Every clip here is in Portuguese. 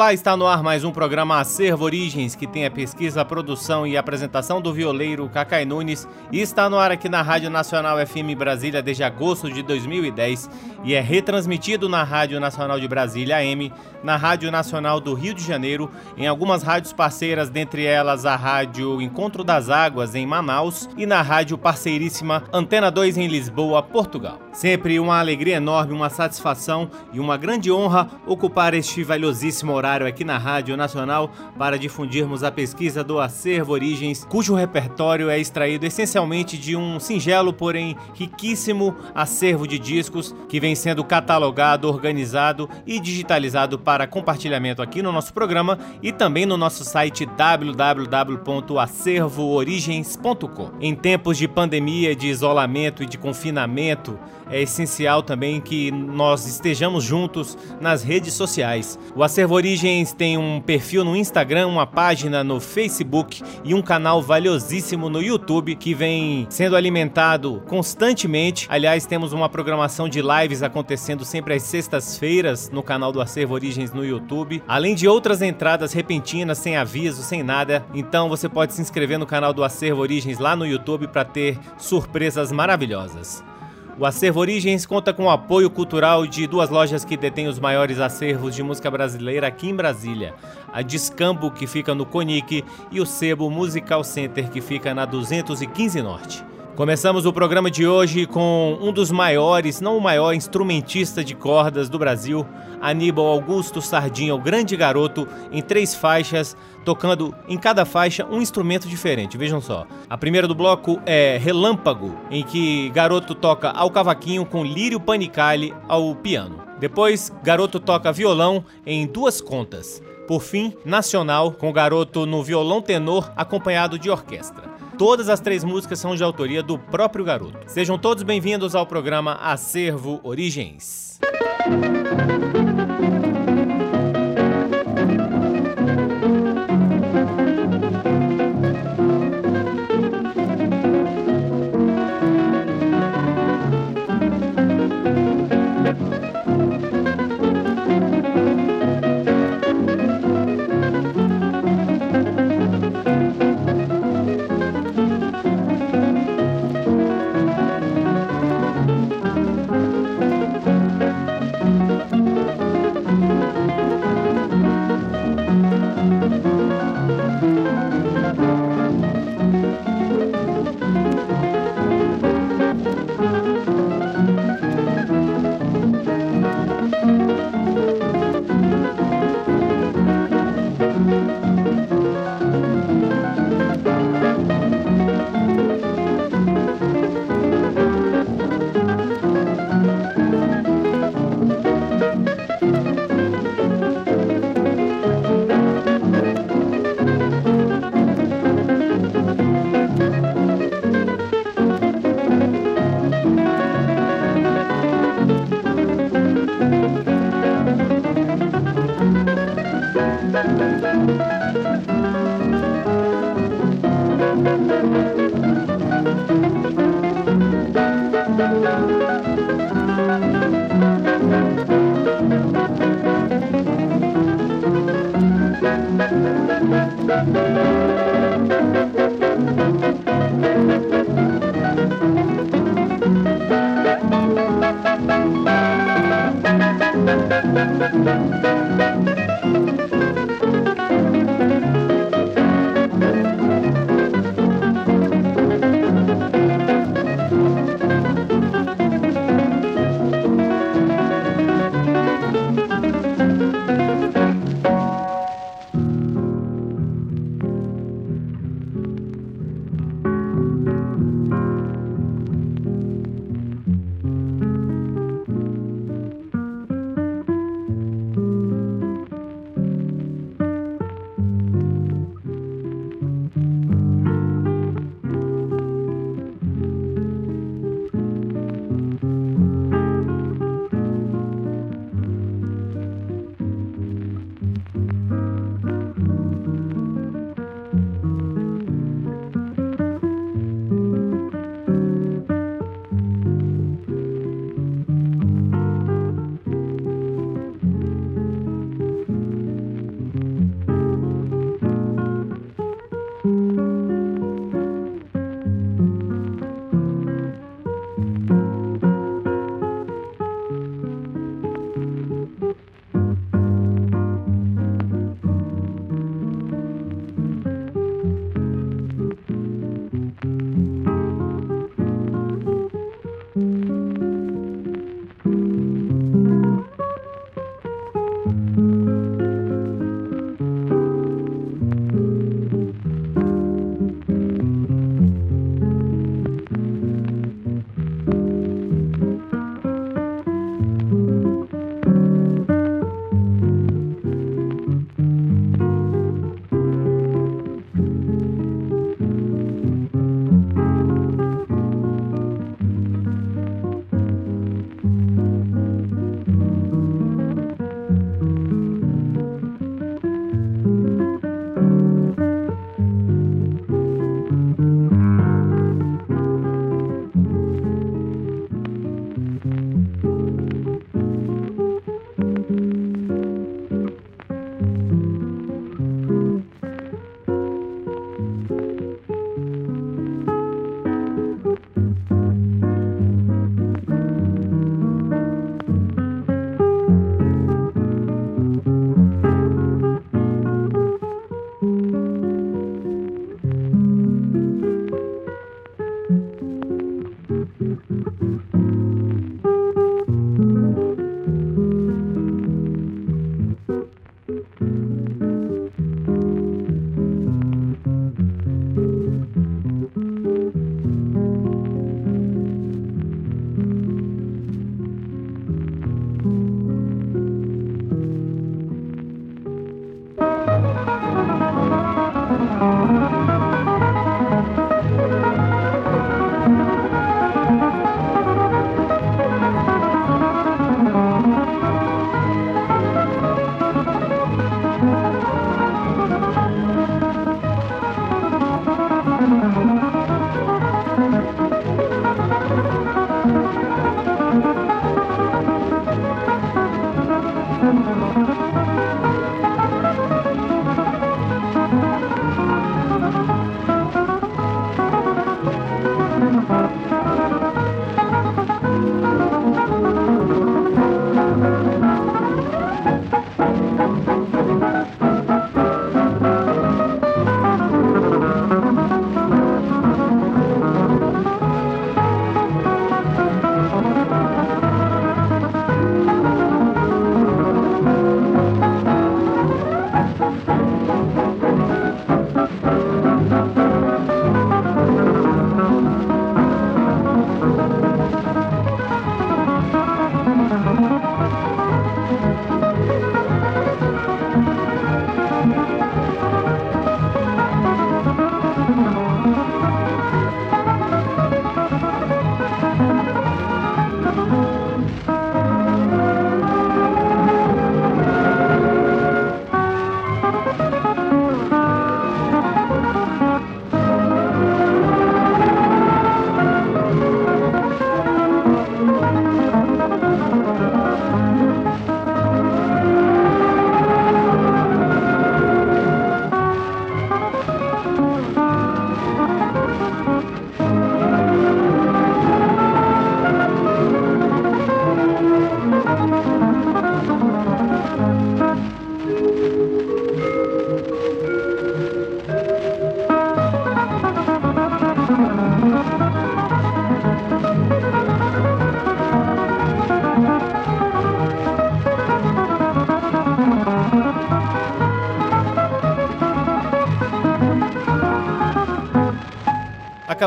Olá, está no ar mais um programa Acervo Origens, que tem a pesquisa, a produção e apresentação do violeiro Cacai Nunes e está no ar aqui na Rádio Nacional FM Brasília desde agosto de 2010 e é retransmitido na Rádio Nacional de Brasília AM, na Rádio Nacional do Rio de Janeiro, em algumas rádios parceiras, dentre elas a Rádio Encontro das Águas em Manaus e na rádio parceiríssima Antena 2 em Lisboa, Portugal. Sempre uma alegria enorme, uma satisfação e uma grande honra ocupar este valiosíssimo horário horário aqui na Rádio Nacional para difundirmos a pesquisa do Acervo Origens, cujo repertório é extraído essencialmente de um singelo, porém riquíssimo acervo de discos que vem sendo catalogado, organizado e digitalizado para compartilhamento aqui no nosso programa e também no nosso site www.acervoorigens.com. Em tempos de pandemia, de isolamento e de confinamento, é essencial também que nós estejamos juntos nas redes sociais. O Acervo Origens tem um perfil no Instagram, uma página no Facebook e um canal valiosíssimo no YouTube que vem sendo alimentado constantemente. Aliás, temos uma programação de lives acontecendo sempre às sextas-feiras no canal do Acervo Origens no YouTube, além de outras entradas repentinas, sem aviso, sem nada. Então você pode se inscrever no canal do Acervo Origens lá no YouTube para ter surpresas maravilhosas. O Acervo Origens conta com o apoio cultural de duas lojas que detêm os maiores acervos de música brasileira aqui em Brasília: a Discambo, que fica no Conic, e o Sebo Musical Center, que fica na 215 Norte. Começamos o programa de hoje com um dos maiores, não o maior instrumentista de cordas do Brasil, Aníbal Augusto Sardinha, o grande garoto, em três faixas, tocando em cada faixa um instrumento diferente. Vejam só. A primeira do bloco é Relâmpago, em que garoto toca ao cavaquinho com lírio panicale ao piano. Depois, garoto toca violão em duas contas. Por fim, Nacional, com garoto no violão tenor acompanhado de orquestra. Todas as três músicas são de autoria do próprio garoto. Sejam todos bem-vindos ao programa Acervo Origens.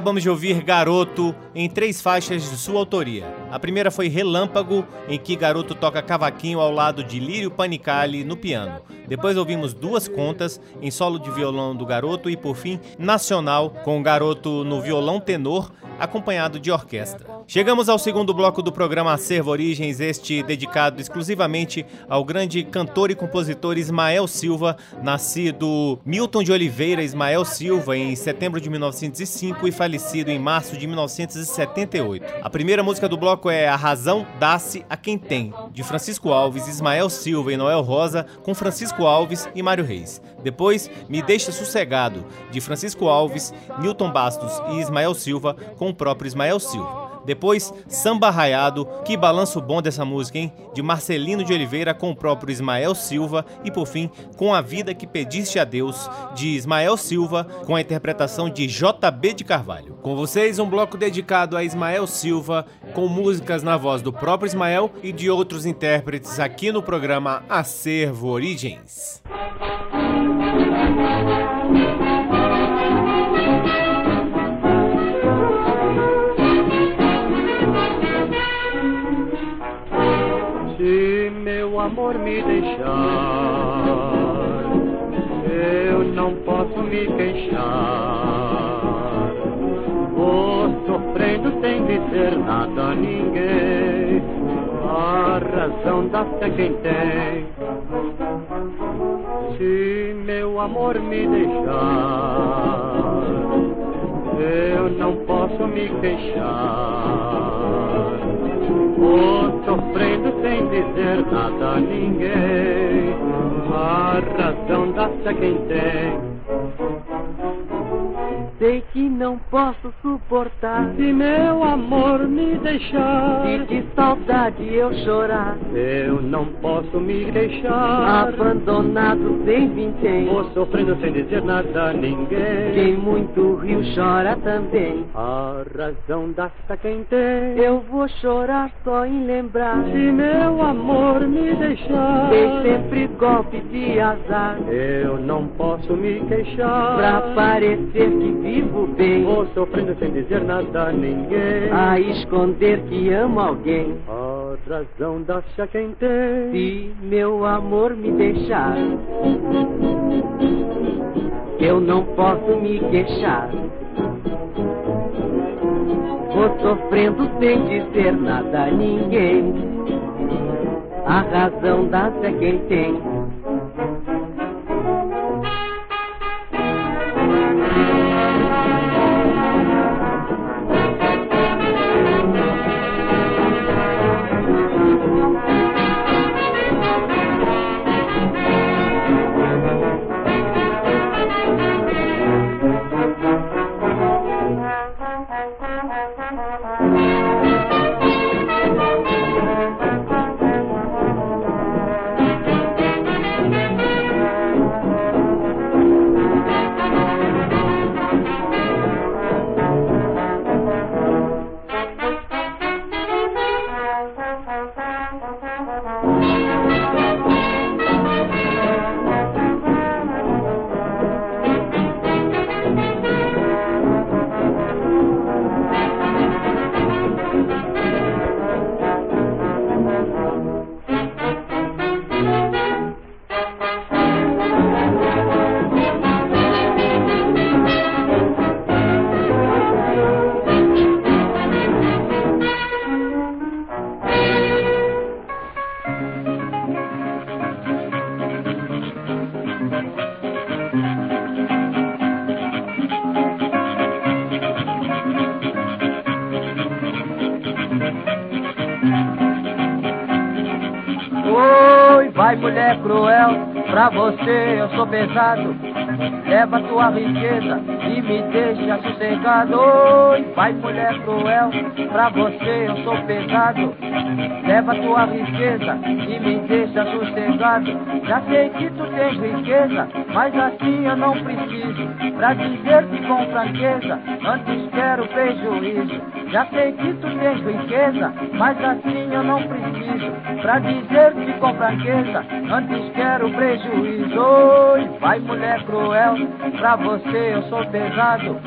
Acabamos de ouvir Garoto em três faixas de sua autoria. A primeira foi Relâmpago, em que Garoto toca cavaquinho ao lado de Lírio Panicali no piano. Depois ouvimos duas contas em solo de violão do Garoto e por fim Nacional com o Garoto no violão tenor acompanhado de orquestra. Chegamos ao segundo bloco do programa Acervo Origens, este dedicado exclusivamente ao grande cantor e compositor Ismael Silva, nascido Milton de Oliveira Ismael Silva em setembro de 1905 e falecido em março de 1978. A primeira música do bloco é A Razão Dá-se a Quem Tem, de Francisco Alves, Ismael Silva e Noel Rosa, com Francisco Alves e Mário Reis. Depois, Me Deixa Sossegado, de Francisco Alves, Newton Bastos e Ismael Silva, com o próprio Ismael Silva. Depois, Samba Raiado, que balanço bom dessa música, hein? De Marcelino de Oliveira com o próprio Ismael Silva. E por fim, Com a Vida que Pediste a Deus, de Ismael Silva, com a interpretação de JB de Carvalho. Com vocês, um bloco dedicado a Ismael Silva, com músicas na voz do próprio Ismael e de outros intérpretes aqui no programa Acervo Origens. Amor me deixar, eu não posso me queixar. Vou sofrendo sem dizer nada a ninguém. A razão dá se quem tem. Se meu amor me deixar, eu não posso me queixar. Sofrendo sem dizer nada a ninguém. A razão dá-se quem tem. Sei que não posso suportar. Se meu amor me deixar E de saudade eu chorar. Eu não posso me deixar Abandonado sem vintém Vou sofrendo sem dizer nada a ninguém. Quem muito riu chora também. A razão dá-se quem tem. Eu vou chorar só em lembrar. Se meu amor me deixar Tem sempre golpe de azar. Eu não posso me queixar. Pra parecer que vivo bem. Vou sofrendo sem dizer nada a ninguém. A esconder que amo alguém. A razão dá-se a quem tem. Se meu amor me deixar, eu não posso me queixar. Vou sofrendo sem dizer nada a ninguém. A razão dá-se a quem tem. Você eu sou pesado. Leva tua riqueza e me deixa sossegado. Vai mulher cruel, pra você eu sou pesado. Leva tua riqueza e me deixa sossegado. Já sei que tu tens riqueza, mas assim eu não preciso. Pra dizer-te com franqueza, antes quero prejuízo. Já sei que tu tens riqueza, mas assim eu não preciso. Pra dizer-te com franqueza riqueza, quero prejuízo. Vai mulher cruel, pra você eu sou pesado.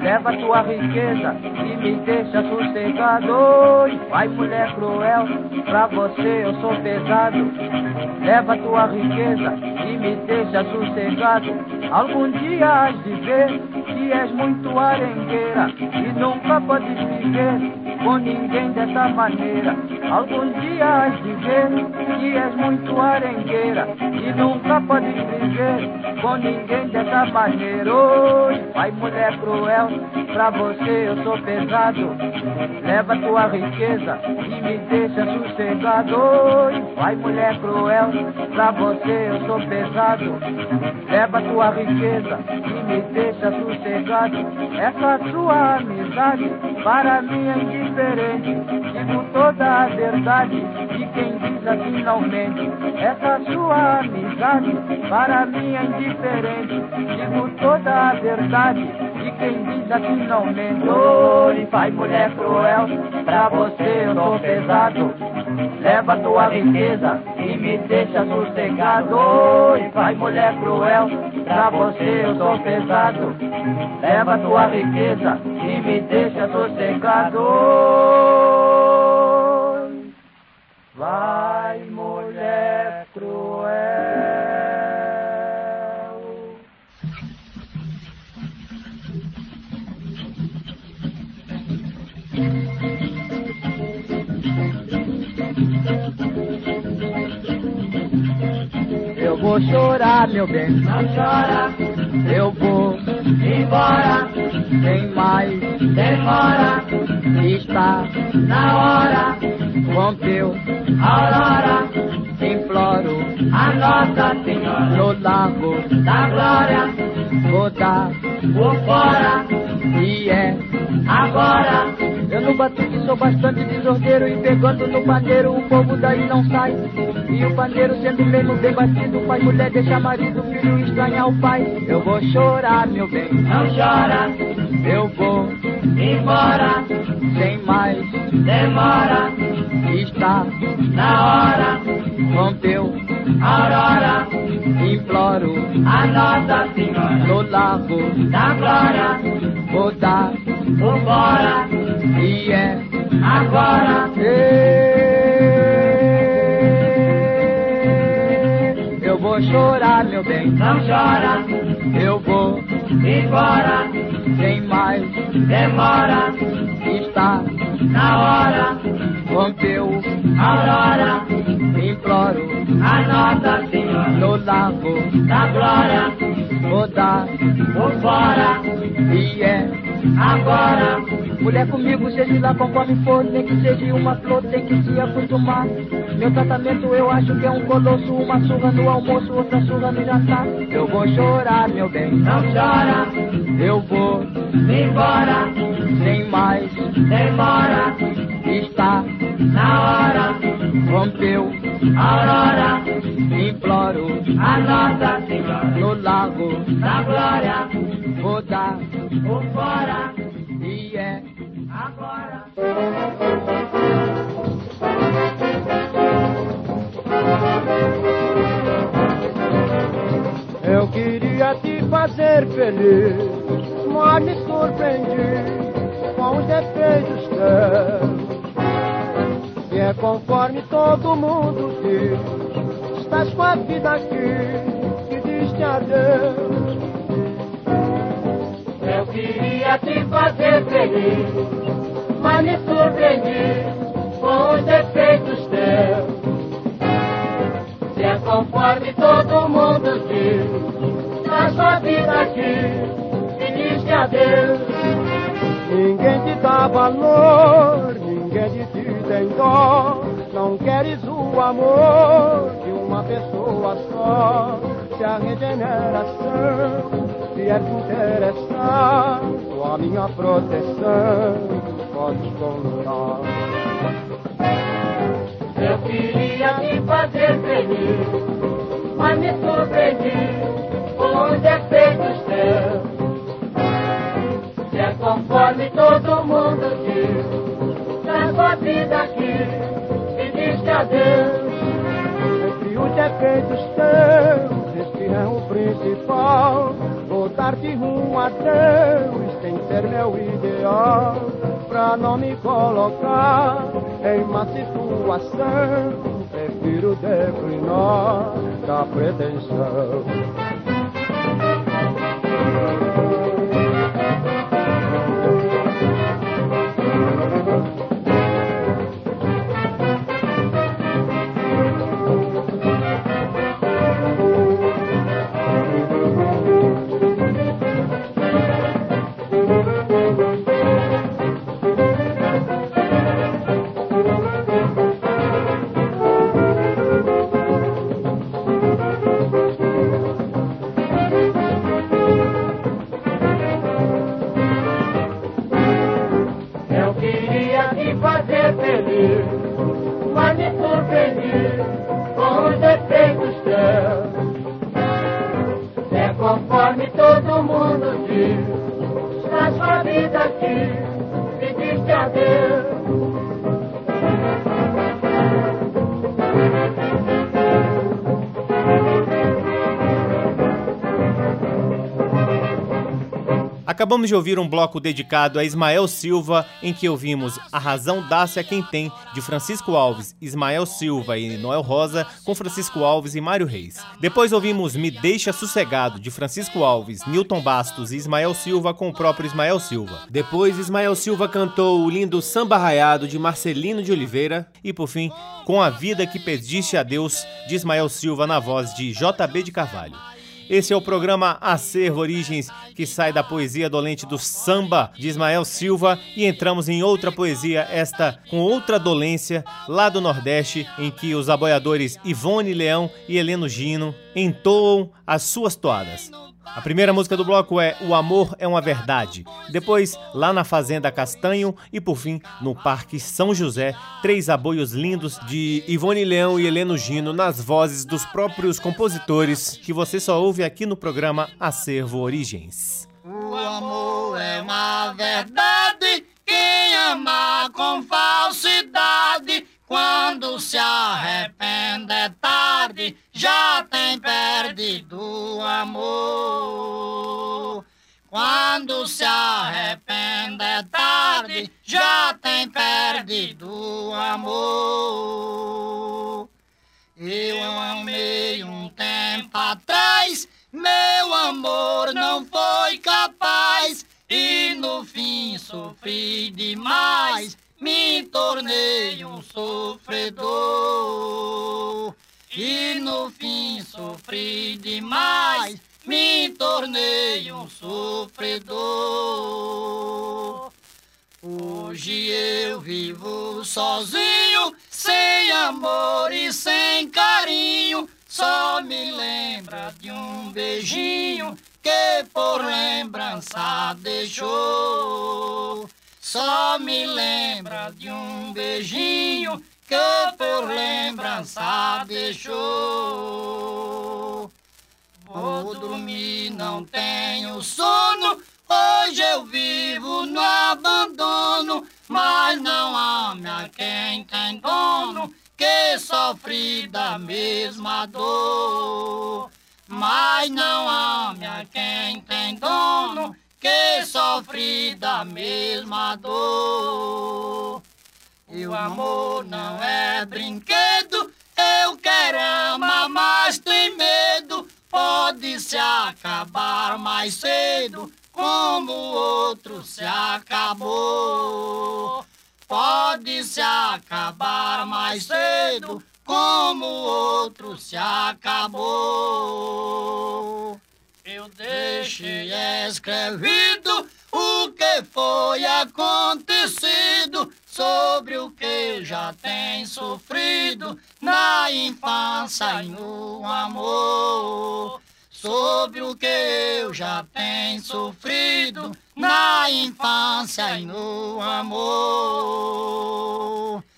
Leva tua riqueza e me deixa sossegado. Vai mulher cruel, pra você eu sou pesado. Leva tua riqueza e me deixa sossegado. Algum dia has de ver que és muito arengueira e nunca podes viver com ninguém dessa maneira. Algum dia has de ver que és muito arengueira e nunca podes viver com ninguém dessa maneira. Oi, vai mulher cruel, pra você eu sou pesado. Leva tua riqueza e me deixa sossegado. Oi, vai mulher cruel, pra você eu sou pesado. Leva tua riqueza e me deixa sossegado. Essa sua amizade para mim é indiferente. Digo toda a verdade e quem diz assim não mente. Essa sua amizade para mim é indiferente. Digo toda a verdade e quem diz assim não mente. Oi, vai mulher cruel, pra você eu sou pesado. Leva tua riqueza e me deixa sossegado. Oi, vai mulher cruel, pra você eu sou pesado. Leva tua riqueza e me deixa sossegado. Vai mulher cruel. Eu vou chorar, meu bem, não chora. Eu vou embora, sem mais demora. Está na hora, rompeu a aurora. Imploro a Nossa Senhora no lago da glória. Vou dar por fora e é agora. No batuque sou bastante desordeiro e pegando no pandeiro o povo daí não sai. E o pandeiro sendo mesmo bem batido faz mulher deixar marido, filho estranhar o pai. Eu vou chorar, meu bem, não chora. Eu vou embora, sem mais demora. Está na hora, rompeu aurora. Imploro a Nossa Senhora no lago da glória. Vou dar por fora e é agora. Eu vou chorar, meu bem, não chora. Eu vou embora, sem mais demora. Está na hora, rompeu a aurora. Imploro a Nossa Senhora no lago da glória. Vou dar por fora e é agora. Mulher comigo, seja lá conforme for, nem que seja uma flor, tem que se acostumar. Meu tratamento eu acho que é um colosso, uma surra no almoço, outra surra no jantar. Eu vou chorar, meu bem, não chora. Eu vou embora, sem mais demora. Está na hora, rompeu a aurora. Imploro a Nossa Senhora no lago da glória. Vou dar por fora e é agora. Eu queria te fazer feliz, mas me surpreendi com os defeitos teus. E é conforme todo mundo diz, estás com a vida aqui que diz-te adeus. Eu queria te fazer feliz, mas me surpreendi com os defeitos teus. Se é conforme todo mundo diz, na sua vida aqui, e diz-te adeus. Ninguém te dá valor, ninguém ti tem dó. Não queres o amor de uma pessoa só. Se a regeneração vier te interessar, a minha proteção podes contar. Eu queria te fazer feliz, mas me surpreendi com os defeitos teus. Se é conforme todo mundo diz, sua vida aqui, e diz adeus. Entre o defeitos teus, este é o principal. Vou dar-te um adeus, tem ser meu ideal. Pra não me colocar em má situação, prefiro declinar da pretensão. Acabamos de ouvir um bloco dedicado a Ismael Silva, em que ouvimos A Razão Dá-se a Quem Tem, de Francisco Alves, Ismael Silva e Noel Rosa, com Francisco Alves e Mário Reis. Depois ouvimos Me Deixa Sossegado, de Francisco Alves, Newton Bastos e Ismael Silva, com o próprio Ismael Silva. Depois, Ismael Silva cantou o lindo Samba Raiado, de Marcelino de Oliveira. E, por fim, Com a Vida que Pediste a Deus, de Ismael Silva, na voz de JB de Carvalho. Esse é o programa Acervo Origens, que sai da poesia dolente do samba de Ismael Silva e entramos em outra poesia, esta com outra dolência, lá do Nordeste, em que os aboiadores Ivone Leão e Heleno Gino entoam as suas toadas. A primeira música do bloco é O Amor é uma Verdade. Depois, lá na Fazenda Castanho e por fim, no Parque São José, três aboios lindos de Ivone Leão e Heleno Gino nas vozes dos próprios compositores que você só ouve aqui no programa Acervo Origens. O amor é uma verdade, quem ama com falsidade quando se arrepende é tarde, já tem perdido o amor. Quando se arrepende é tarde, já tem perdido o amor. Eu amei um tempo atrás, meu amor não foi capaz, e no fim sofri demais me tornei um sofredor. E no fim sofri demais, me tornei um sofredor. Hoje eu vivo sozinho, sem amor e sem carinho. Só me lembra de um beijinho que por lembrança deixou. Só me lembra de um beijinho que por lembrança deixou. Vou dormir, não tenho sono. Hoje eu vivo no abandono, mas não ame a quem tem dono, que sofre da mesma dor. Mas não ame a quem tem dono, que sofre da mesma dor. E o amor não é brinquedo, eu quero amar, mas tem medo. Pode se acabar mais cedo, como o outro se acabou. Pode se acabar mais cedo, como o outro se acabou eu deixei escrevido o que foi acontecido sobre o que já tem sofrido na infância e no amor. Sobre o que eu já tenho sofrido na infância e no amor.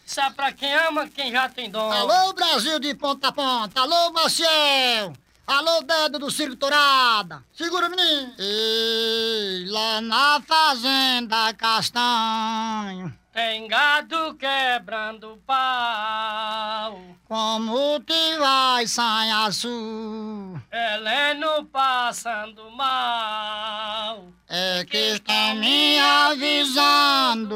Isso é pra quem ama, quem já tem dom. Alô, Brasil de ponta a ponta. Alô, Maciel. Alô, dedo do Circo Torada! Segura, menino! Ei, lá na fazenda Castanho. Tem gado quebrando pau. Como te vai, Sanhaçu? Heleno passando mal. É que estão me avisando.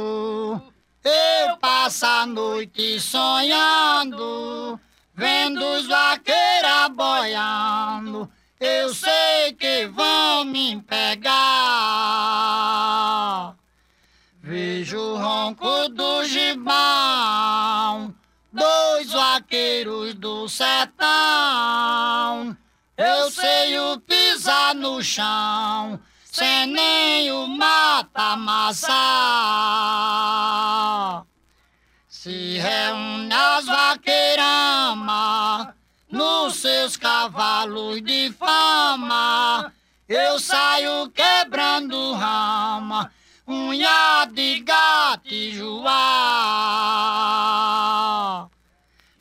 Eu passo a noite sonhando, vendo os vaqueiros boiando. Eu sei que vão me pegar. Vejo o ronco do gibão, dois vaqueiros do sertão. Eu sei o pisar no chão, sem nem o mata-massa. Se reúne as vaqueiramas nos seus cavalos de fama. Eu saio quebrando rama unha de gato joá.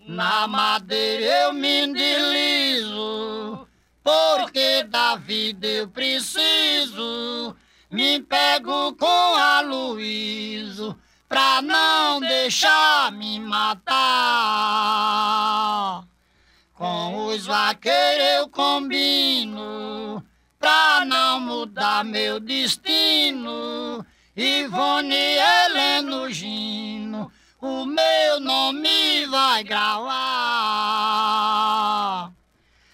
Na madeira eu me deslizo, porque da vida eu preciso. Me pego com a Luíso, pra não deixar me matar. Com os vaqueiros eu combino, pra não mudar meu destino. Ivone Heleno Gino, o meu nome vai gravar.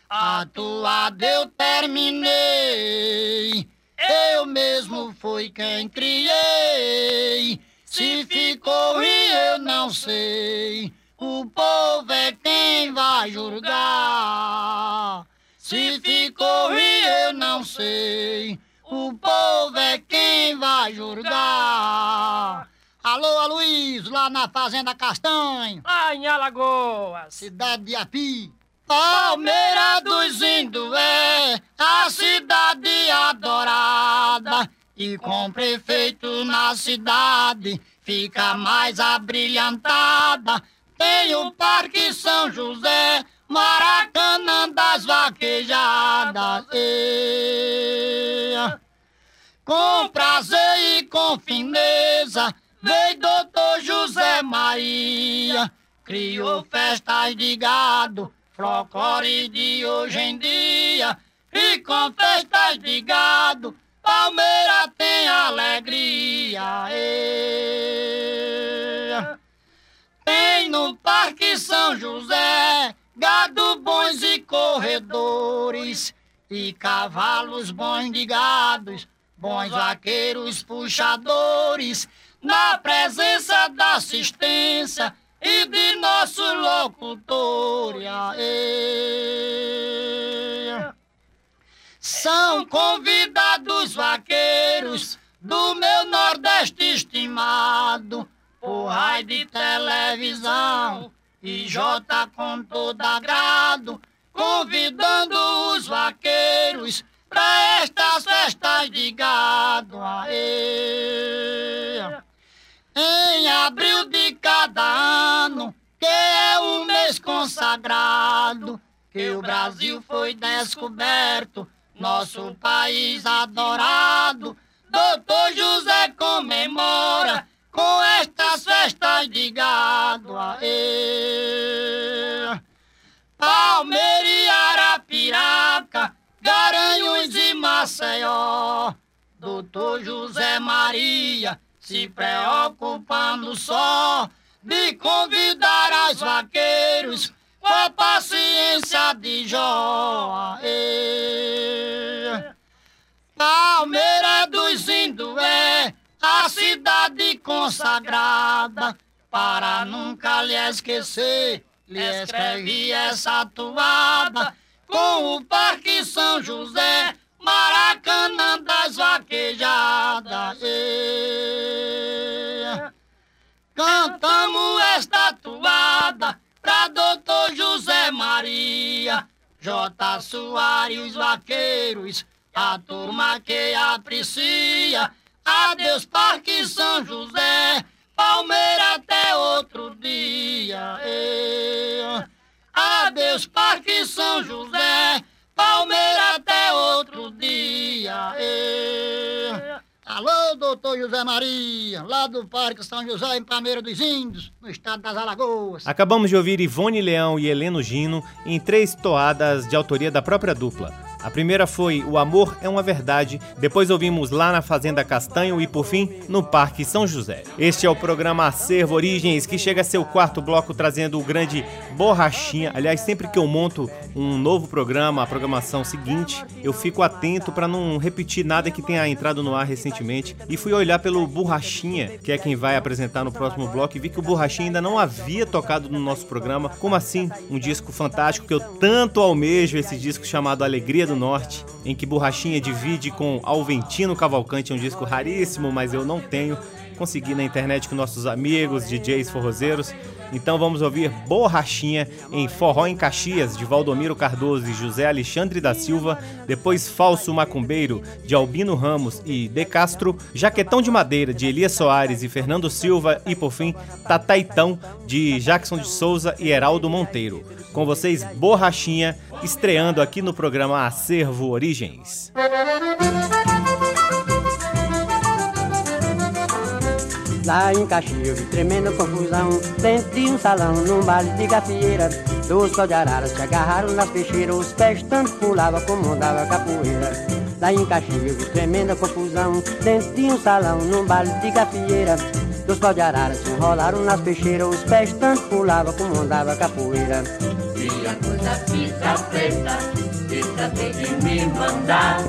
A toada eu terminei, eu mesmo fui quem criei. Se ficou ruim eu não sei, o povo é quem vai julgar. Se ficou ruim eu não sei, o povo é quem vai julgar. Alô, Aloysio, lá na Fazenda Castanho, Lá em Alagoas. cidade de Api. Palmeira dos Indué, a cidade adorada. E com prefeito na cidade, fica mais abrilhantada. Tem o Parque São José, Maracanã das Vaquejadas. Ê, com prazer e com fineza, veio doutor José Maria, criou festas de gado, folclore de hoje em dia, e com festas de gado, Palmeira tem alegria. ê. Tem no Parque São José gado bons e corredores e cavalos bons de gados, bons vaqueiros puxadores, na presença da assistência e de nosso locutor. Aê. São convidados vaqueiros do meu Nordeste estimado, por raio de televisão e Jota com todo agrado, convidando os vaqueiros pra estas festas de gado. Aê. Em abril de cada ano, que é o mês consagrado, que o Brasil foi descoberto, nosso país adorado. Doutor José comemora com estas festas de gado. Aê. Palmeira e Arapiraca, Garanhuns e Maceió. Doutor José Maria se preocupando só de convidar os vaqueiros com a paciência de Jó. Aê. Palmeira dos Indué, a cidade consagrada, para nunca lhe esquecer, lhe escrevi essa toada, com o Parque São José, Maracanã das Vaquejadas. Ê. Cantamos esta toada pra doutor José Maria, J. Soares, os vaqueiros, a turma que aprecia. Adeus, Parque São José, Palmeira até outro dia. Adeus, Parque São José, Palmeira até outro dia. Alô, doutor José Maria, lá do Parque São José, em Palmeira dos Índios, no estado das Alagoas. Acabamos de ouvir Ivone Leão e Heleno Gino em três toadas de autoria da própria dupla. A primeira foi O Amor é uma Verdade, depois ouvimos Lá na Fazenda Castanho e, por fim, no Parque São José. Este é o programa Acervo Origens, que chega a seu quarto bloco trazendo o grande Borrachinha. Aliás, sempre que eu monto um novo programa, a programação seguinte, eu fico atento para não repetir nada que tenha entrado no ar recentemente e fui olhar pelo Borrachinha, que é quem vai apresentar no próximo bloco, e vi que o Borrachinha ainda não havia tocado no nosso programa. Como assim? Um disco fantástico que eu tanto almejo, esse disco chamado Alegria do Norte, em que Borrachinha divide com Alventino Cavalcante, um disco raríssimo, mas eu não tenho. Consegui na internet com nossos amigos, DJs forrozeiros. Então vamos ouvir Borrachinha em Forró em Caxias, de Valdomiro Cardoso e José Alexandre da Silva. Depois Falso Macumbeiro, de Albino Ramos e De Castro. Jaquetão de Madeira, de Elias Soares e Fernando Silva. E por fim, Tataitão, de Jackson de Souza e Heraldo Monteiro. Com vocês, Borrachinha, estreando aqui no programa Acervo Origens. Lá em Caxias, tremenda confusão Dentro de um salão, num baile de gafieira Dois pau de araras se agarraram nas peixeiras Os pés tanto pulava como andava capoeira Lá em Caxias, tremenda confusão Dentro de um salão, num baile de gafieira Dois pau de araras se enrolaram nas peixeiras Os pés tanto pulava como andava capoeira E a coisa fica preta Fica tem que me mandar.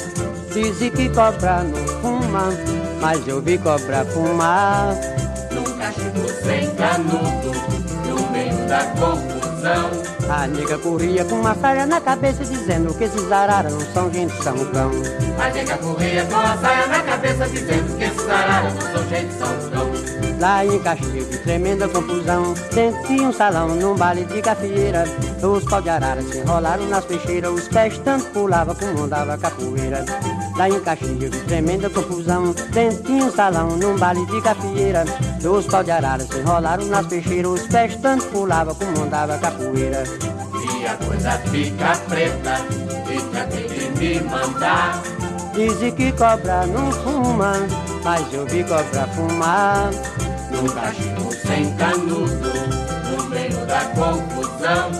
Dizem que cobra não fuma Mas eu vi cobra fumar. Num cachimbo sem canudo No meio da confusão. A nega corria com uma saia na cabeça Dizendo que esses araras não são gente, são cão. A nega corria com a saia na cabeça Dizendo que esses araras não são gente, são cão Lá em Caxias, de tremenda confusão. Dentro de um salão, num baile de gafieira Os pau de arara se enrolaram nas peixeiras. Os pés tanto pulava como andava capoeira. Lá em Caxias, de tremenda confusão. Dentro de um salão, num baile de gafieira Os pau de arara se enrolaram nas peixeiras. Os pés tanto pulava como andava capoeira. E a coisa fica preta Fica que me mandar? Dizem que cobra não fuma Mas eu vi cobra fumar Num cachimbo sem canudo No meio da confusão.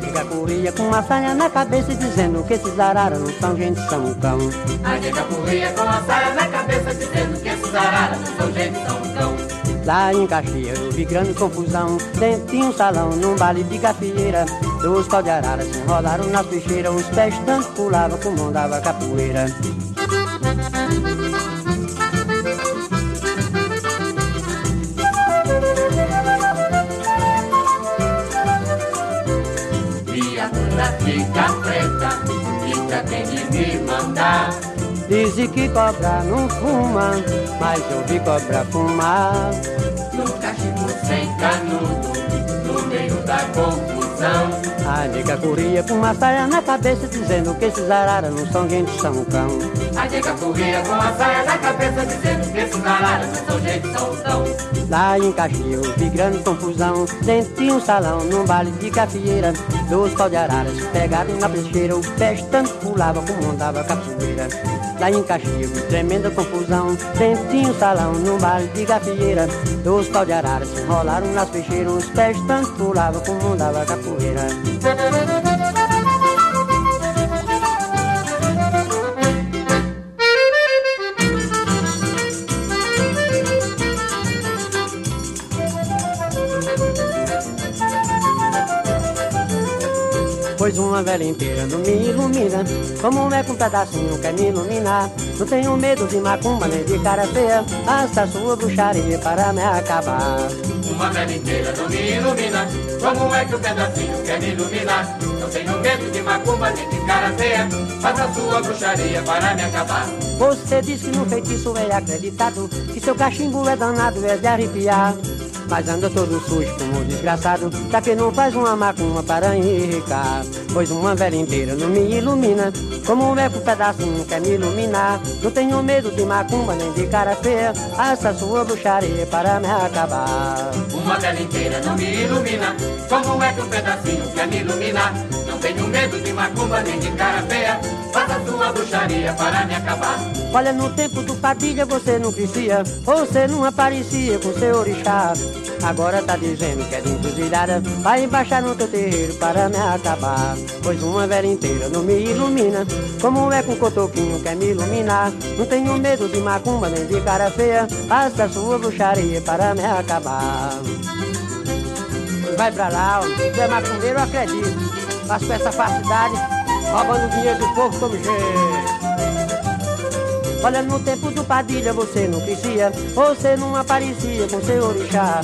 Nega corria com uma saia na cabeça Dizendo que esses araras não são gente, são cão. A nega corria com a saia na cabeça Dizendo que esses araras não são gente, são cão. Lá em Caxias eu vi grande confusão. Dentro de um salão, num baile de gafieira Dois pau de arara se enrolaram nas peixeiras Os pés tanto pulavam como andava capoeira fica preta Fica tem que me mandar. Dizem que cobra não fuma Mas eu vi cobra fumar. Num cachimbo sem canudo No meio da confusão A nega corria com uma saia na cabeça Dizendo que esses araras não são gente, são cão. A nega corria com a saia na cabeça Dizendo que esses araras não são gente, são cão. Lá em Caxias vi grande confusão. Dentro de um salão, num baile de gafieira Dois pau de araras pegaram na peixeira. Os pés tanto pulava como andava capoeira. Lá em Caxias tremenda confusão. Dentro de um salão, num baile de gafieira Dois pau de araras enrolaram nas peixeiras. Os pés tanto pulava como andava capoeira Thank you. Pois uma velha inteira não me ilumina Como é que um pedacinho quer me iluminar Não tenho medo de macumba nem de cara feia Basta sua bruxaria para me acabar. Uma velha inteira não me ilumina Como é que o pedacinho quer me iluminar Não tenho medo de macumba nem de cara feia Faz a sua bruxaria para me acabar. Você diz que no feitiço é acreditado Que seu cachimbo é danado, é de arrepiar mas anda todo sujo como um desgraçado. Já que não faz uma macumba para enricar Pois uma velha inteira não me ilumina. Como é que um pedacinho quer me iluminar. Não tenho medo de macumba nem de cara feia. Essa sua bruxaria para me acabar. Uma velha inteira não me ilumina. Como é que um pedacinho quer me iluminar. Não Não tenho medo de macumba nem de cara feia. Faça sua bruxaria para me acabar. Olha, no tempo do Padilha você não crescia, você não aparecia com seu orixá. Agora tá dizendo que é de encruzilhada, vai embaixar no teu terreiro para me acabar. Pois uma velha inteira não me ilumina, como é com o cotoquinho quer me iluminar. Não tenho medo de macumba nem de cara feia, faça sua bruxaria para me acabar. Vai pra lá, ó. tu é macumbeiro, acredito. Faço essa facilidade, roubando dinheiro do povo como jeito. Olha, no tempo do Padilha você não crescia, você não aparecia com seu orixá.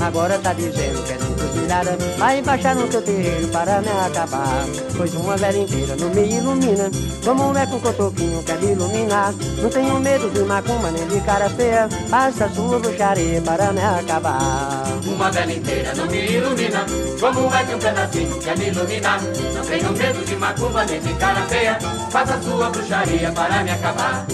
Agora tá dizendo que é de encruzilhada, vai embaixar no teu terreiro para me acabar. Pois uma velha inteira não me ilumina, como é com cotoquinho quer me iluminar. Não tenho medo de macumba nem de cara feia, faça sua bruxaria para me acabar. Uma velha inteira não me ilumina, como é que um pedacinho quer me iluminar? Não tenho medo de macumba nem de cara feia, faça sua bruxaria para me acabar.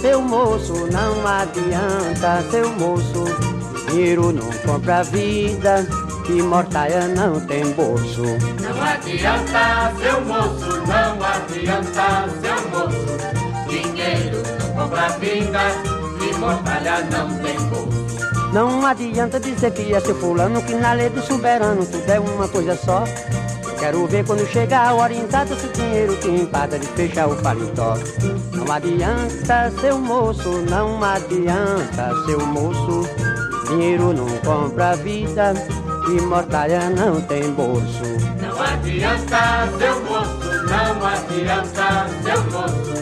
Seu moço, não adianta, seu moço. Dinheiro não compra vida, e mortaia não tem bolso. Adianta, seu moço, não adianta, seu moço. Dinheiro não compra vida, mortalha não tem bolso. Não adianta dizer que é seu fulano, que na lei do soberano tudo é uma coisa só. Quero ver quando chegar a hora exata se o dinheiro te empaga de fechar o paletó. Não adianta, seu moço, não adianta, seu moço. Dinheiro não compra vida, e mortalha não tem bolso. Não adianta, seu moço, não adianta, seu moço.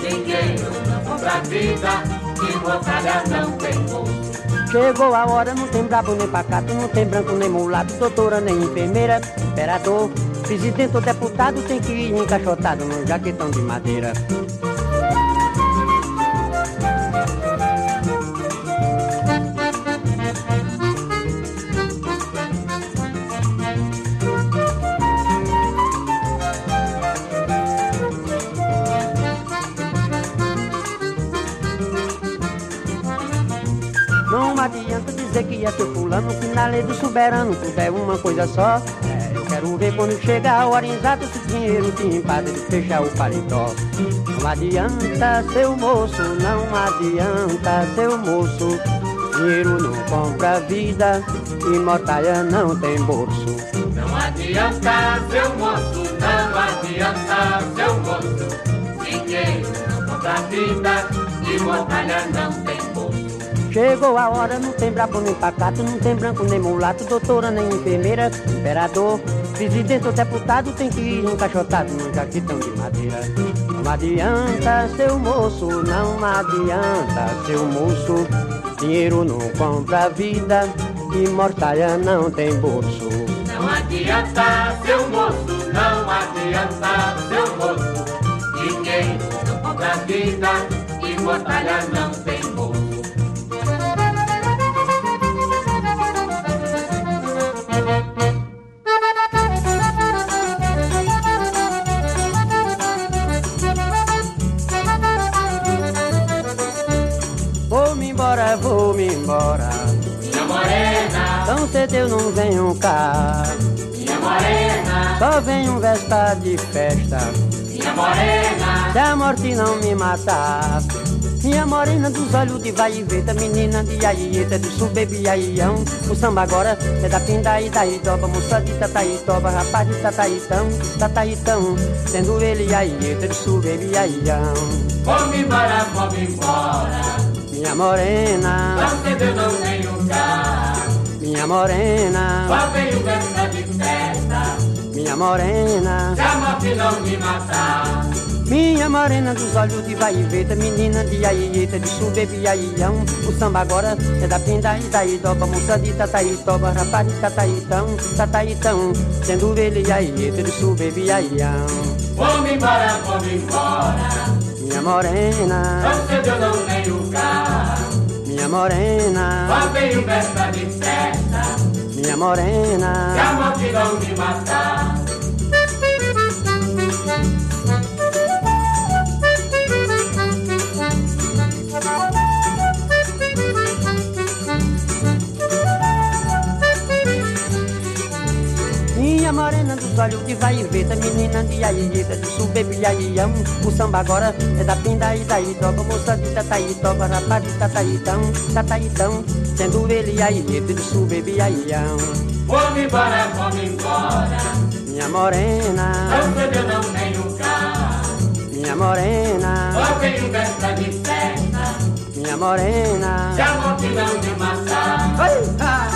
Dinheiro não compra vida, e mortalha não tem bolso. Chegou a hora, não tem brabo nem pacato, não tem branco nem mulato, doutora nem enfermeira, imperador, presidente ou deputado tem que ir encaixotado num jaquetão de madeira. Que na lei do soberano tudo é uma coisa só. É, eu quero ver quando chegar a hora exata se o dinheiro te empada de fechar o paletó. Não adianta, seu moço, não adianta, seu moço. Dinheiro não compra vida, e mortalha não tem bolso. Não adianta, seu moço, não adianta, seu moço. Dinheiro não compra vida, e mortalha não tem bolso. Chegou a hora, não tem brabo nem pacato, não tem branco nem mulato, doutora nem enfermeira, imperador, presidente ou deputado tem que ir encaixotado num jaquetão de madeira. Não adianta, seu moço, não adianta, seu moço, dinheiro não compra vida, e mortalha não tem bolso. Não adianta, seu moço, não adianta, seu moço. Dinheiro não compra vida, e mortalha não tem morena, tão cedo eu não venho cá. minha morena, Só venho véspera de festa, minha morena, se a morte não me matar. Minha morena dos olhos de vai e veta, menina de aieta, do sul, baby aião. O samba agora é da pinda e da idoba, moça de tataitoba, rapaz de tataitão, tataitão. Sendo ele aieta, do sul, baby aião. vamos embora, vamos embora. Minha morena, eu não venho cá. Minha morena, Só venho festa de festa, minha morena. se a morte não me matar. Minha morena dos olhos de vai e veta, menina de aieta, de baby aião. O samba agora é da pinda e da idoba, moça de tataitoba, rapaz de tataitão, tataitão. Sendo ele aieta, de sul, baby aião. Vamos embora, vamos embora. Minha morena, cedo eu não venho cá. Minha morena, Só venho festa de festa, minha minha morena. Se a morte não me matar. Dos olhos que vai menina de aieta, de subebiaião. O samba agora é da pinda e da itoba, moça de tataitoba, rapaz de tataitão, tataitão. Sendo ele aieta, de subebiaião. Vou-me embora, vou-me embora. Minha morena, Não eu não tenho carro. minha morena, Só tenho festa de festa. minha morena. Se a morte não me matar. Ai, ah.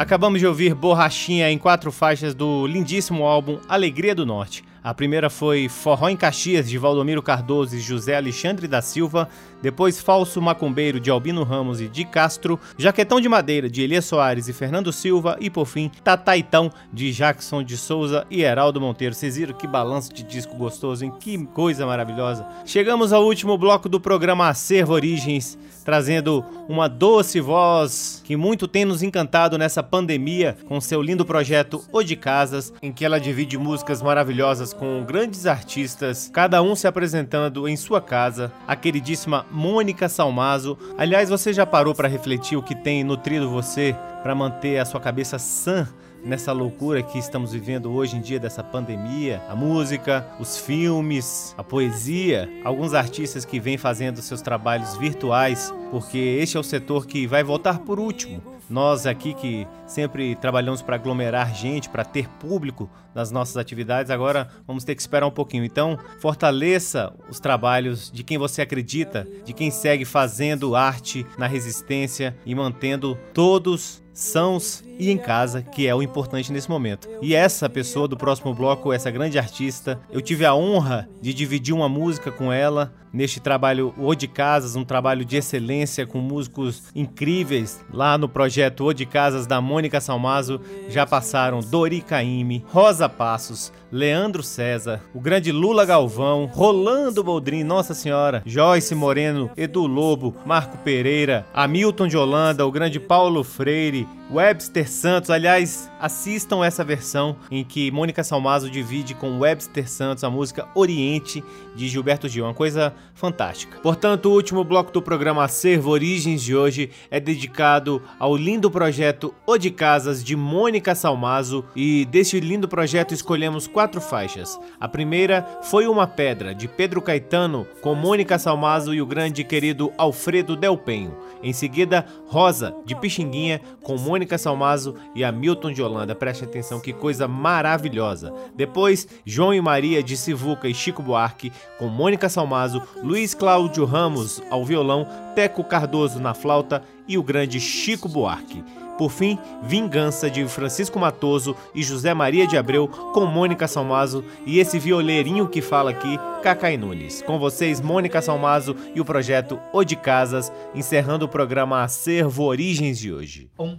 Acabamos de ouvir Borrachinha em quatro faixas do lindíssimo álbum Alegria do Norte. A primeira foi Forró em Caxias, de Valdomiro Cardoso e José Alexandre da Silva. Depois Falso Macumbeiro, de Albino Ramos e de Castro. Jaquetão de Madeira, de Elias Soares e Fernando Silva. E por fim, Tataitão, de Jackson de Souza e Heraldo Monteiro. Vocês viram que balanço de disco gostoso, hein? Que coisa maravilhosa. Chegamos ao último bloco do programa Acervo Origens, trazendo uma doce voz que muito tem nos encantado nessa pandemia com seu lindo projeto O de Casas, em que ela divide músicas maravilhosas com grandes artistas, cada um se apresentando em sua casa. A queridíssima Mônica Salmazo. Aliás, você já parou para refletir o que tem nutrido você para manter a sua cabeça sã nessa loucura que estamos vivendo hoje em dia dessa pandemia, a música, os filmes, a poesia, alguns artistas que vêm fazendo seus trabalhos virtuais, porque este é o setor que vai voltar por último. Nós aqui que sempre trabalhamos para aglomerar gente, para ter público nas nossas atividades, agora vamos ter que esperar um pouquinho. Então, fortaleça os trabalhos de quem você acredita, de quem segue fazendo arte na resistência e mantendo todos sãos e em casa, que é o importante nesse momento. E essa pessoa do próximo bloco, essa grande artista, eu tive a honra de dividir uma música com ela neste trabalho O de Casas, um trabalho de excelência com músicos incríveis lá no projeto O de Casas da Mônica Salmazo. Já passaram Dori Caymmi, Rosa Passos, Leandro César, o grande Lula Galvão, Rolando Boldrin, Nossa Senhora, Joyce Moreno, Edu Lobo, Marco Pereira, Hamilton de Holanda, o grande Paulo Freire, Webster Santos. Aliás, assistam essa versão em que Mônica Salmazo divide com Webster Santos a música Oriente de Gilberto Gil, uma coisa fantástica. Portanto, o último bloco do programa Acervo Origens de hoje é dedicado ao lindo projeto O de Casas de Mônica Salmazo e deste lindo projeto escolhemos quatro faixas. A primeira foi Uma Pedra de Pedro Caetano com Mônica Salmazo e o grande e querido Alfredo Del Penho. Em seguida, Rosa de Pixinguinha com Mônica Salmazo e Hamilton de Holanda. Preste atenção, que coisa maravilhosa. Depois, João e Maria de Sivuca e Chico Buarque com Mônica Salmazo, Luiz Cláudio Ramos ao violão, Teco Cardoso na flauta e o grande Chico Buarque. Por fim, Vingança de Francisco Matoso e José Maria de Abreu com Mônica Salmazo e esse violeirinho que fala aqui, Cacai Nunes. Com vocês, Mônica Salmazo e o projeto O de Casas, encerrando o programa Acervo Origens de hoje. Um,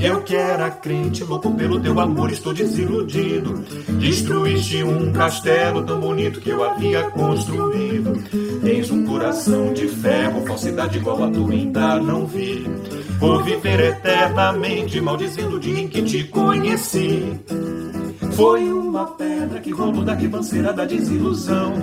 eu que era crente, louco pelo teu amor, estou desiludido. Destruíste um castelo tão bonito que eu havia construído. Tens um coração de ferro, falsidade igual a tua ainda não vi. Vou viver eternamente, maldizendo o dia em que te conheci. Foi uma pedra que rolou da ribanceira da desilusão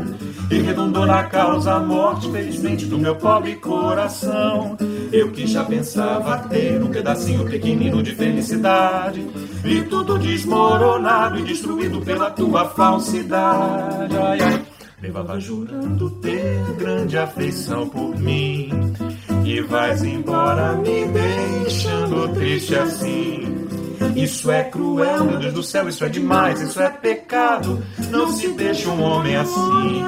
e redundou na causa morte, felizmente, do meu pobre coração. Eu que já pensava ter um pedacinho pequenino de felicidade, vi tudo desmoronado e destruído pela tua falsidade. Ai, ai. Levava jurando ter grande afeição por mim, e vais embora me deixando triste assim. Isso é cruel, meu Deus do céu, isso é demais, isso é pecado. Não se deixa um homem assim,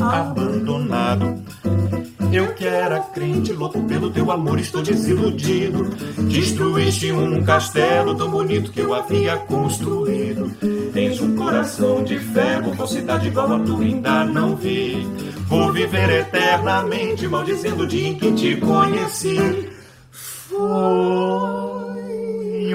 abandonado. Eu que era crente, louco pelo teu amor, estou desiludido. Destruíste um castelo tão bonito que eu havia construído. Tens um coração de ferro, falsidade igual a tua ainda não vi. Vou viver eternamente, maldizendo o dia em que te conheci. Foi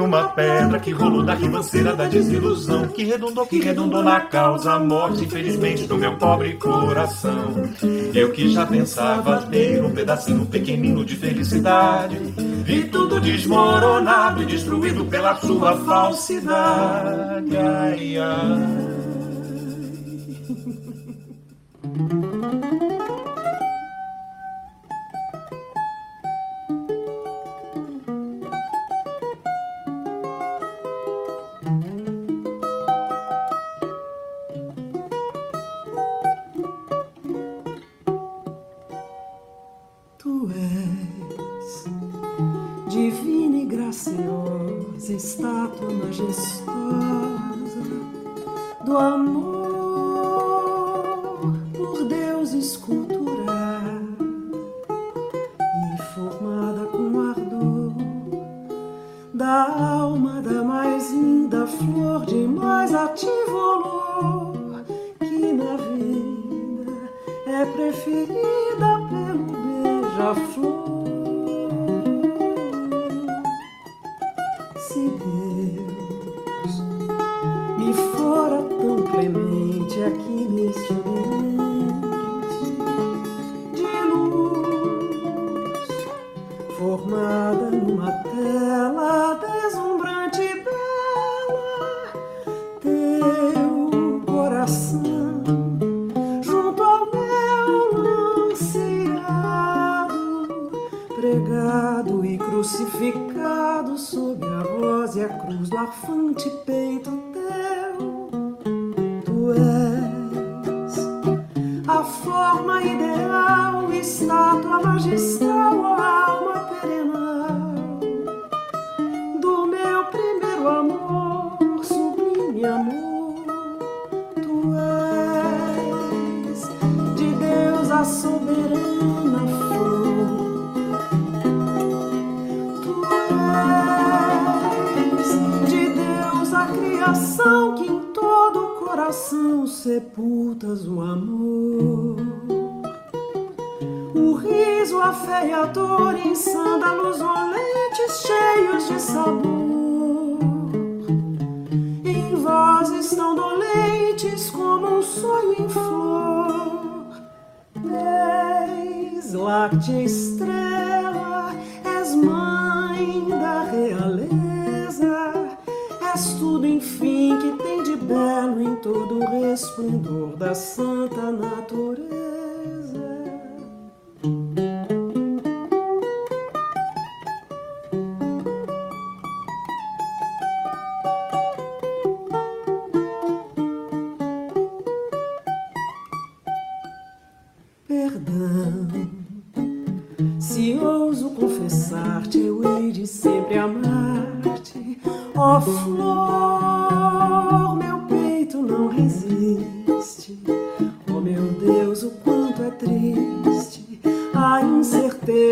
uma pedra que rolou da ribanceira da desilusão, que redundou, que redundou na causa morte, infelizmente, do meu pobre coração. Eu que já pensava ter um pedacinho pequenino de felicidade, vi tudo desmoronado e destruído pela sua falsidade. Ai, ai.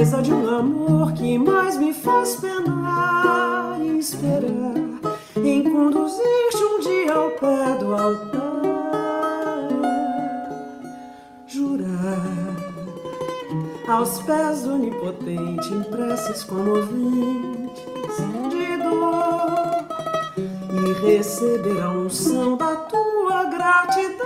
Incerteza de um amor que mais me faz penar e esperar em conduzir-te um dia ao pé do altar. Jurar aos pés do onipotente em preces comoventes de dor e receber a unção da tua gratidão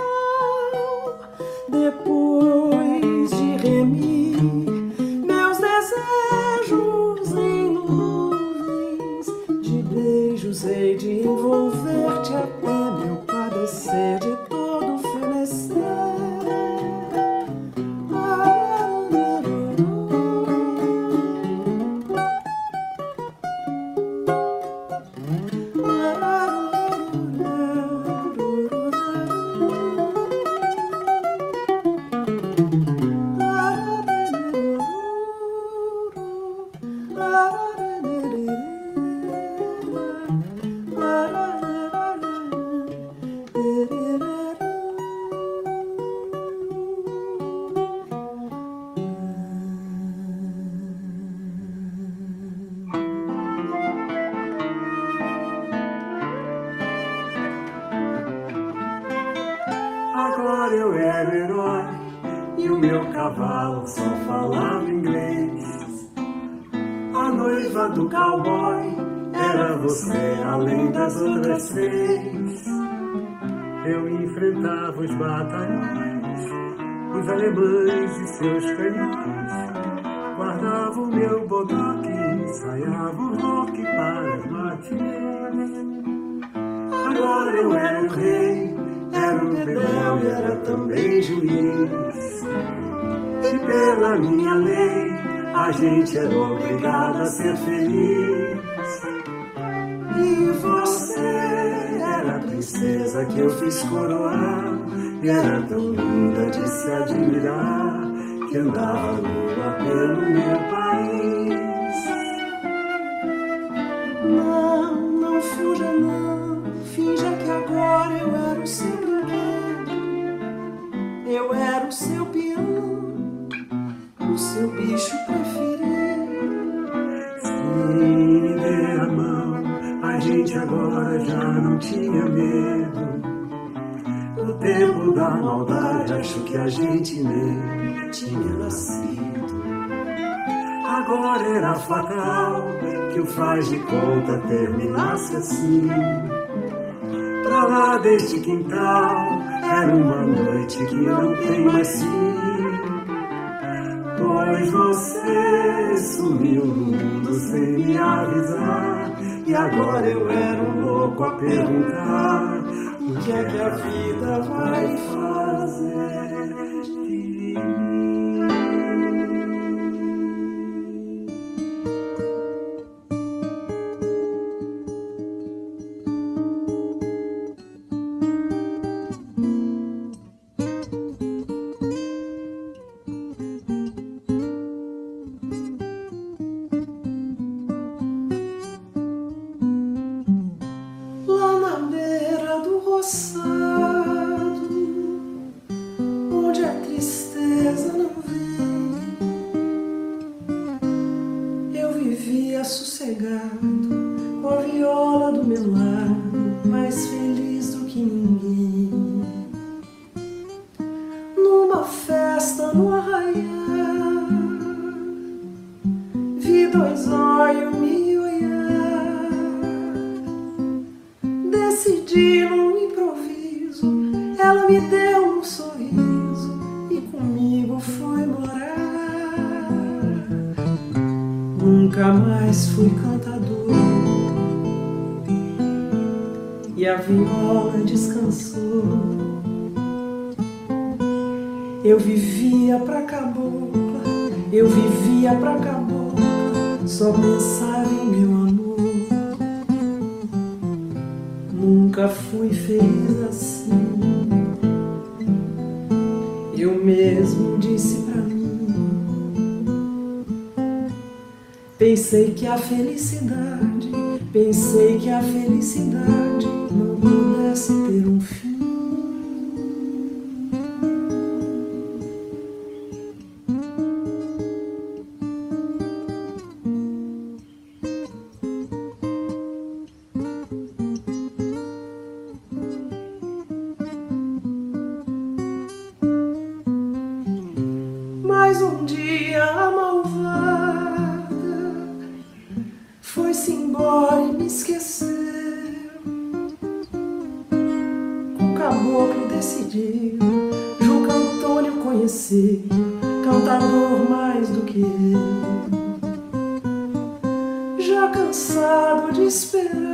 meu bodoque, ensaiava o rock para as matinês. Agora eu era o rei, era um rebelde, era também juiz. E pela minha lei, a gente era obrigado a ser feliz. E você era a princesa que eu fiz coroar. E era tão linda de se admirar que andava nua pelo meu país. Não, não fuja não, finja que agora eu era o seu brinquedo. Eu era o seu peão, o seu bicho preferido. Sim, me dê a mão, a gente agora já não tinha medo. Tempo da maldade, acho que a gente nem tinha nascido. Agora era fatal que o faz de conta terminasse assim. Pra lá deste quintal, era uma noite que não tem mais fim. Pois você sumiu no mundo sem me avisar. E agora eu era um louco a perguntar: que que a vida vai fazer só pensava em meu amor. Nunca fui feliz assim. Eu mesmo disse pra mim. Pensei que a felicidade, pensei que a felicidade conhecer, cantador mais do que eu. Já cansado de esperar,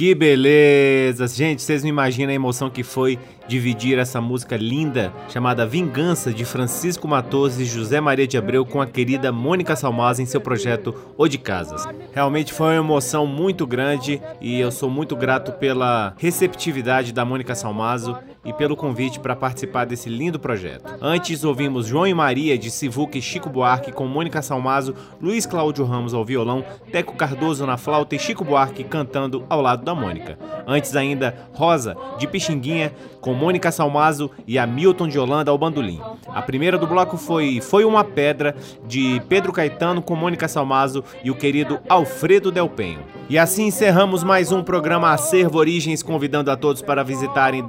Que beleza! Gente, vocês não imaginam a emoção que foi dividir essa música linda chamada Vingança de Francisco Matoso e José Maria de Abreu com a querida Mônica Salmaza em seu projeto O de Casas. Realmente foi uma emoção muito grande e eu sou muito grato pela receptividade da Mônica Salmazo e pelo convite para participar desse lindo projeto. Antes ouvimos João e Maria de Sivuca e Chico Buarque com Mônica Salmazo, Luiz Cláudio Ramos ao violão, Teco Cardoso na flauta e Chico Buarque cantando ao lado da Mônica. Antes ainda, Rosa de Pixinguinha com Mônica Salmazo e Hamilton de Holanda ao bandolim. A primeira do bloco foi Foi uma Pedra de Pedro Caetano com Mônica Salmazo e o querido Alfredo Del Penho. E assim encerramos mais um programa Acervo Origens, convidando a todos para visitarem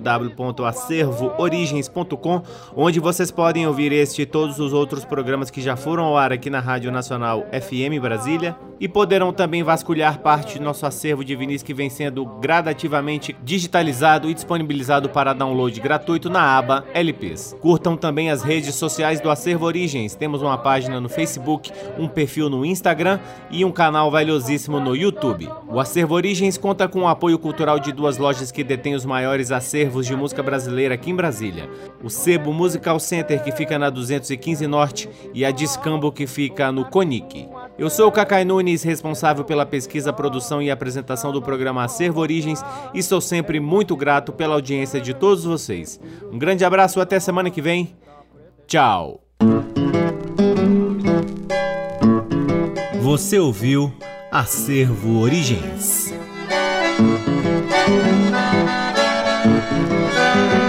www.acervoorigens.com, onde vocês podem ouvir este e todos os outros programas que já foram ao ar aqui na Rádio Nacional FM Brasília e poderão também vasculhar parte do nosso acervo de vinis que vem sendo gradativamente digitalizado e disponibilizado para download gratuito na aba LPs. Curtam também as redes sociais do Acervo Origens. Temos uma página no Facebook, um perfil no Instagram e um canal valiosíssimo no YouTube. O Acervo Origens conta com o apoio cultural de duas lojas que detêm os maiores acervos de música brasileira aqui em Brasília. O Sebo Musical Center, que fica na 215 Norte, e a Discambo, que fica no Conic. Eu sou o Cacai Nunes, responsável pela pesquisa, produção e apresentação do programa Acervo Origens, e sou sempre muito grato pela audiência de todos vocês. Um grande abraço, até semana que vem. Tchau. Você ouviu Acervo Origens. Thank you.